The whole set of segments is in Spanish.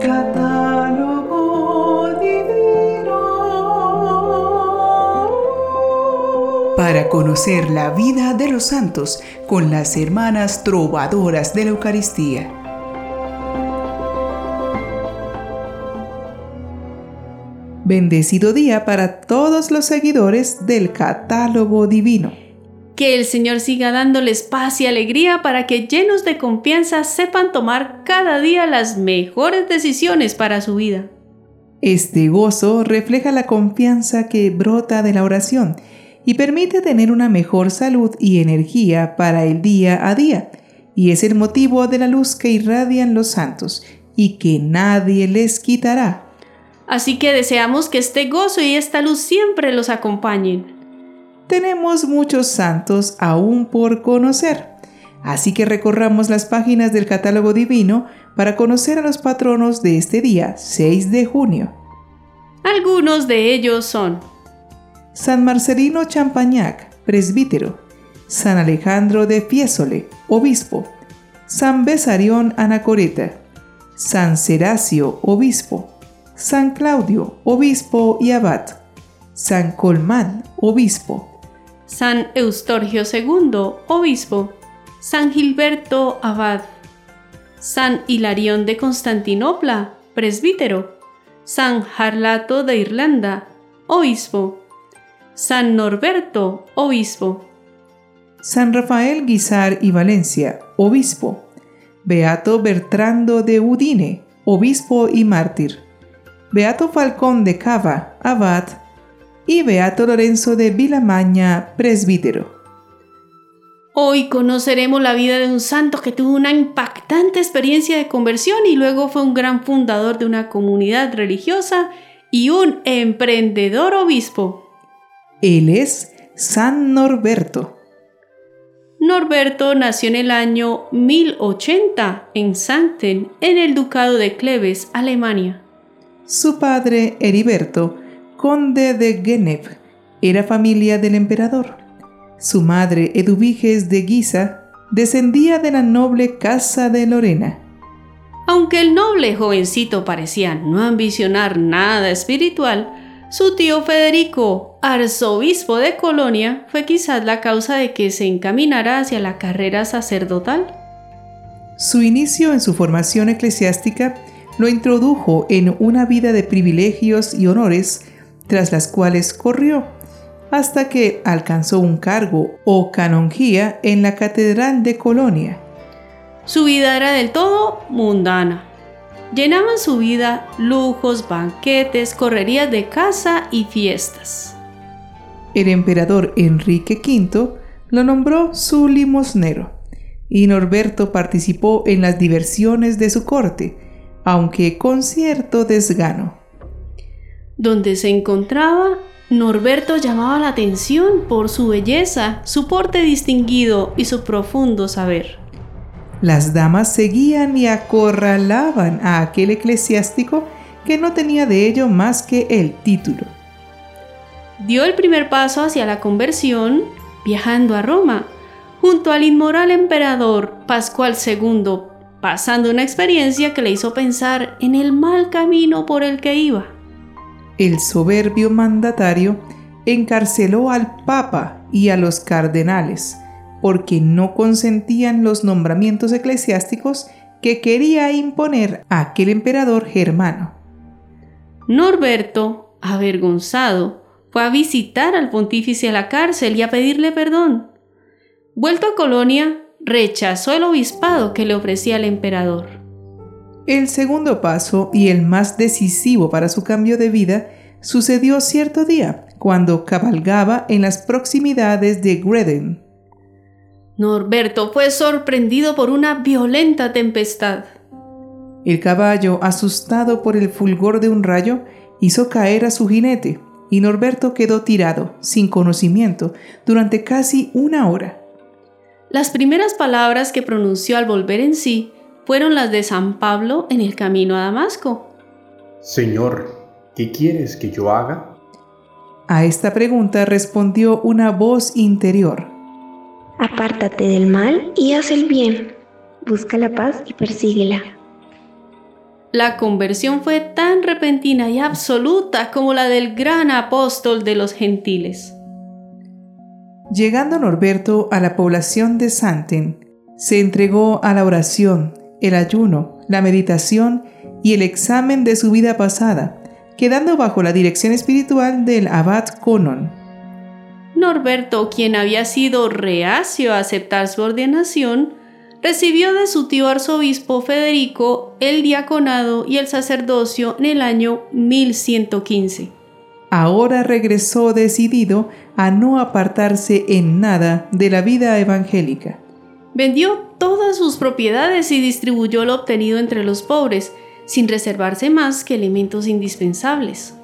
Catálogo divino. Para conocer la vida de los santos con las hermanas trovadoras de la Eucaristía. Bendecido día para todos los seguidores del catálogo divino. Que el Señor siga dándoles paz y alegría para que llenos de confianza sepan tomar cada día las mejores decisiones para su vida. Este gozo refleja la confianza que brota de la oración y permite tener una mejor salud y energía para el día a día, y es el motivo de la luz que irradian los santos y que nadie les quitará. Así que deseamos que este gozo y esta luz siempre los acompañen. Tenemos muchos santos aún por conocer, así que recorramos las páginas del catálogo divino para conocer a los patronos de este día, 6 de junio. Algunos de ellos son San Marcelino Champañac, presbítero, San Alejandro de Fiesole, obispo, San Besarión Anacoreta, San Seracio, obispo, San Claudio, obispo y abad, San Colmán, obispo, San Eustorgio II, obispo, San Gilberto, abad, San Hilarión de Constantinopla, presbítero, San Harlato de Irlanda, obispo, San Norberto, obispo, San Rafael Guizar y Valencia, obispo, Beato Bertrando de Udine, obispo y mártir, Beato Falcón de Cava, abad, y Beato Lorenzo de Vilamaña, presbítero. Hoy conoceremos la vida de un santo que tuvo una impactante experiencia de conversión y luego fue un gran fundador de una comunidad religiosa y un emprendedor obispo. Él es San Norberto. Norberto nació en el año 1080 en Santen, en el Ducado de Cleves, Alemania. Su padre, Heriberto, conde de Genep, era familia del emperador. Su madre, Eduviges de Guisa, descendía de la noble casa de Lorena. Aunque el noble jovencito parecía no ambicionar nada espiritual, su tío Federico, arzobispo de Colonia, fue quizás la causa de que se encaminara hacia la carrera sacerdotal. Su inicio en su formación eclesiástica lo introdujo en una vida de privilegios y honores, tras las cuales corrió, hasta que alcanzó un cargo o canonjía en la Catedral de Colonia. Su vida era del todo mundana. Llenaban su vida lujos, banquetes, correrías de casa y fiestas. El emperador Enrique V lo nombró su limosnero, y Norberto participó en las diversiones de su corte, aunque con cierto desgano. Donde se encontraba, Norberto llamaba la atención por su belleza, su porte distinguido y su profundo saber. Las damas seguían y acorralaban a aquel eclesiástico que no tenía de ello más que el título. Dio el primer paso hacia la conversión viajando a Roma, junto al inmoral emperador Pascual II, pasando una experiencia que le hizo pensar en el mal camino por el que iba. El soberbio mandatario encarceló al Papa y a los cardenales, porque no consentían los nombramientos eclesiásticos que quería imponer aquel emperador germano. Norberto, avergonzado, fue a visitar al pontífice a la cárcel y a pedirle perdón. Vuelto a Colonia, rechazó el obispado que le ofrecía el emperador. El segundo paso y el más decisivo para su cambio de vida sucedió cierto día, cuando cabalgaba en las proximidades de Greden. Norberto fue sorprendido por una violenta tempestad. El caballo, asustado por el fulgor de un rayo, hizo caer a su jinete, y Norberto quedó tirado, sin conocimiento, durante casi una hora. Las primeras palabras que pronunció al volver en sí fueron las de San Pablo en el camino a Damasco. Señor, ¿qué quieres que yo haga? A esta pregunta respondió una voz interior. Apártate del mal y haz el bien. Busca la paz y persíguela. La conversión fue tan repentina y absoluta como la del gran apóstol de los gentiles. Llegando Norberto a la población de Santen, se entregó a la oración, el ayuno, la meditación y el examen de su vida pasada, quedando bajo la dirección espiritual del abad Conon. Norberto, quien había sido reacio a aceptar su ordenación, recibió de su tío arzobispo Federico el diaconado y el sacerdocio en el año 1115. Ahora regresó decidido a no apartarse en nada de la vida evangélica. Vendió todas sus propiedades y distribuyó lo obtenido entre los pobres, sin reservarse más que elementos indispensables.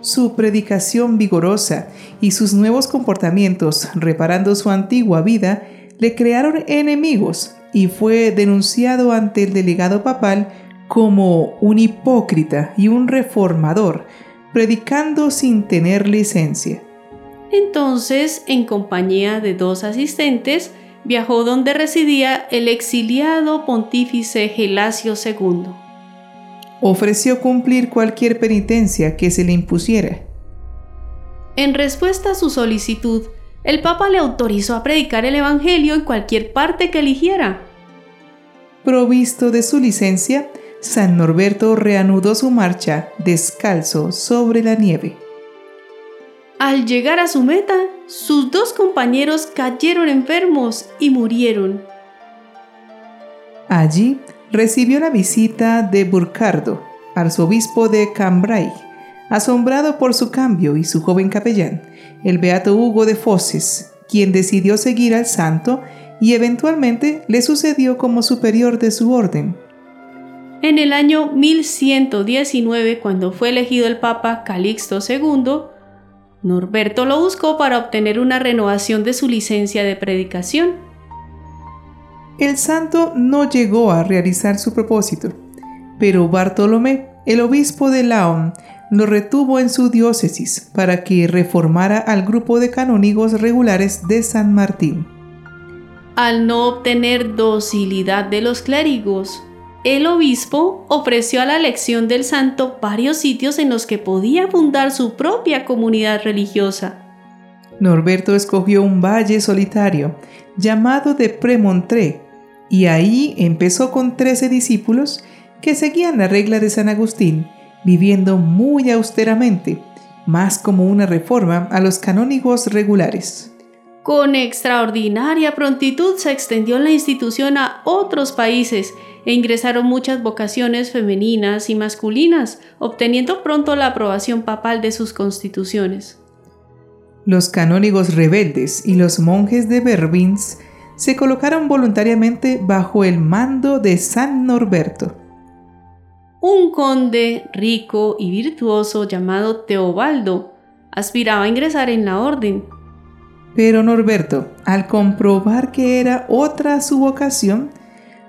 Su predicación vigorosa y sus nuevos comportamientos, reparando su antigua vida, le crearon enemigos y fue denunciado ante el delegado papal como un hipócrita y un reformador, predicando sin tener licencia. Entonces, en compañía de dos asistentes, viajó donde residía el exiliado pontífice Gelasio II. Ofreció cumplir cualquier penitencia que se le impusiera. En respuesta a su solicitud, el Papa le autorizó a predicar el Evangelio en cualquier parte que eligiera. Provisto de su licencia, San Norberto reanudó su marcha descalzo sobre la nieve. Al llegar a su meta, sus dos compañeros cayeron enfermos y murieron. Allí recibió la visita de Burcardo, arzobispo de Cambrai, asombrado por su cambio y su joven capellán, el beato Hugo de Fosses, quien decidió seguir al santo y eventualmente le sucedió como superior de su orden. En el año 1119, cuando fue elegido el Papa Calixto II, Norberto lo buscó para obtener una renovación de su licencia de predicación. El santo no llegó a realizar su propósito, pero Bartolomé, el obispo de Laon, lo retuvo en su diócesis para que reformara al grupo de canónigos regulares de San Martín. Al no obtener docilidad de los clérigos, el obispo ofreció a la elección del santo varios sitios en los que podía fundar su propia comunidad religiosa. Norberto escogió un valle solitario llamado de Premontré y ahí empezó con trece discípulos que seguían la regla de San Agustín, viviendo muy austeramente, más como una reforma a los canónigos regulares. Con extraordinaria prontitud se extendió la institución a otros países e ingresaron muchas vocaciones femeninas y masculinas, obteniendo pronto la aprobación papal de sus constituciones. Los canónigos rebeldes y los monjes de Berbins se colocaron voluntariamente bajo el mando de San Norberto. Un conde rico y virtuoso llamado Teobaldo aspiraba a ingresar en la orden. Pero Norberto, al comprobar que era otra su vocación,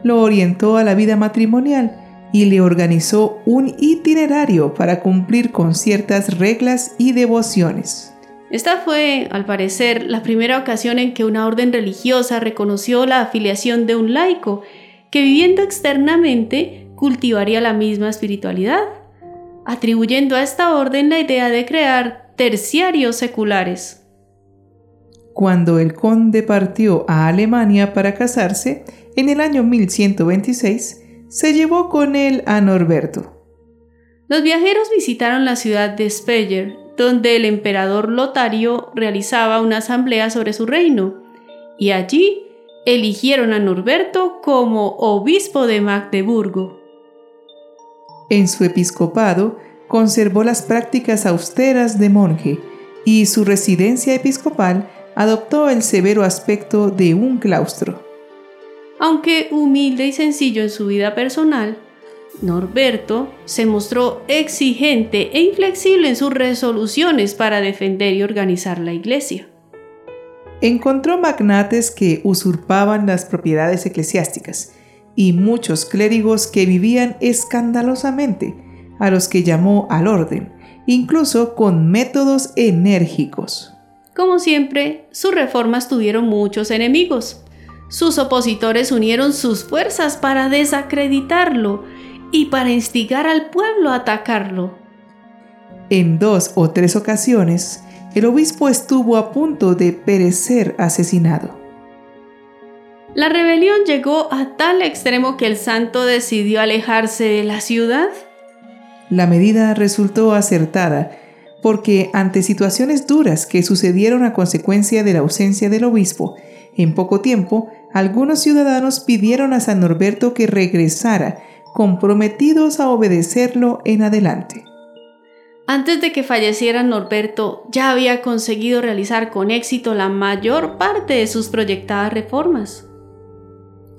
lo orientó a la vida matrimonial y le organizó un itinerario para cumplir con ciertas reglas y devociones. Esta fue, al parecer, la primera ocasión en que una orden religiosa reconoció la afiliación de un laico que viviendo externamente cultivaría la misma espiritualidad, atribuyendo a esta orden la idea de crear terciarios seculares. Cuando el conde partió a Alemania para casarse, en el año 1126 se llevó con él a Norberto. Los viajeros visitaron la ciudad de Speyer, donde el emperador Lotario realizaba una asamblea sobre su reino, y allí eligieron a Norberto como obispo de Magdeburgo. En su episcopado conservó las prácticas austeras de monje y su residencia episcopal adoptó el severo aspecto de un claustro. Aunque humilde y sencillo en su vida personal, Norberto se mostró exigente e inflexible en sus resoluciones para defender y organizar la iglesia. Encontró magnates que usurpaban las propiedades eclesiásticas y muchos clérigos que vivían escandalosamente, a los que llamó al orden, incluso con métodos enérgicos. Como siempre, sus reformas tuvieron muchos enemigos. Sus opositores unieron sus fuerzas para desacreditarlo y para instigar al pueblo a atacarlo. En dos o tres ocasiones, el obispo estuvo a punto de perecer asesinado. La rebelión llegó a tal extremo que el santo decidió alejarse de la ciudad. La medida resultó acertada porque ante situaciones duras que sucedieron a consecuencia de la ausencia del obispo, en poco tiempo algunos ciudadanos pidieron a San Norberto que regresara, comprometidos a obedecerlo en adelante. Antes de que falleciera Norberto, ya había conseguido realizar con éxito la mayor parte de sus proyectadas reformas.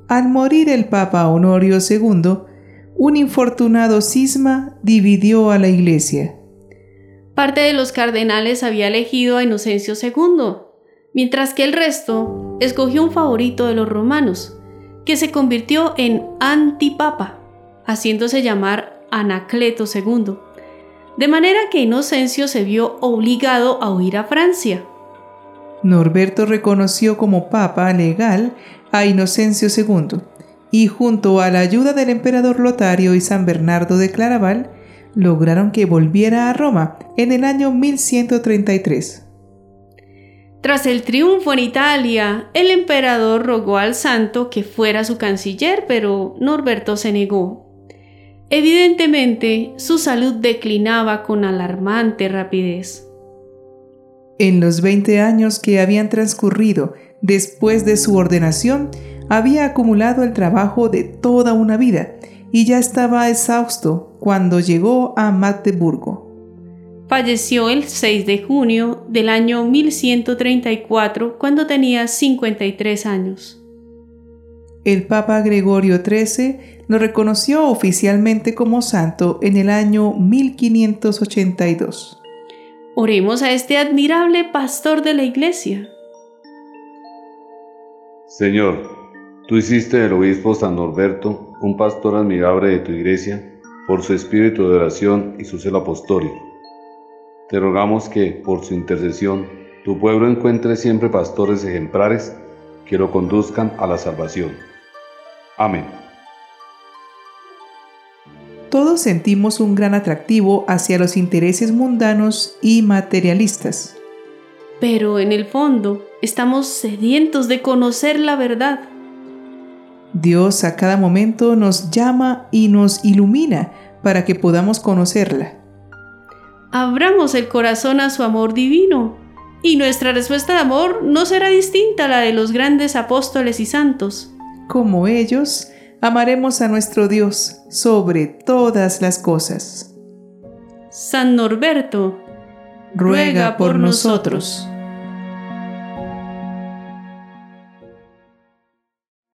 Al morir el Papa Honorio II, un infortunado cisma dividió a la Iglesia. Parte de los cardenales había elegido a Inocencio II, mientras que el resto escogió un favorito de los romanos, que se convirtió en antipapa, haciéndose llamar Anacleto II, de manera que Inocencio se vio obligado a huir a Francia. Norberto reconoció como papa legal a Inocencio II y junto a la ayuda del emperador Lotario y San Bernardo de Claraval, lograron que volviera a Roma en el año 1133. Tras el triunfo en Italia, el emperador rogó al santo que fuera su canciller, pero Norberto se negó. Evidentemente, su salud declinaba con alarmante rapidez. En los 20 años que habían transcurrido después de su ordenación, había acumulado el trabajo de toda una vida y ya estaba exhausto cuando llegó a Magdeburgo. Falleció el 6 de junio del año 1134 cuando tenía 53 años. El Papa Gregorio XIII lo reconoció oficialmente como santo en el año 1582. Oremos a este admirable pastor de la Iglesia. Señor, tú hiciste del obispo San Norberto un pastor admirable de tu Iglesia por su espíritu de oración y su celo apostólico te rogamos que, por su intercesión, tu pueblo encuentre siempre pastores ejemplares que lo conduzcan a la salvación. Amén. Todos sentimos un gran atractivo hacia los intereses mundanos y materialistas. Pero en el fondo estamos sedientos de conocer la verdad. Dios a cada momento nos llama y nos ilumina para que podamos conocerla abramos el corazón a su amor divino, y nuestra respuesta de amor no será distinta a la de los grandes apóstoles y santos. Como ellos, amaremos a nuestro Dios sobre todas las cosas. San Norberto, ruega por nosotros.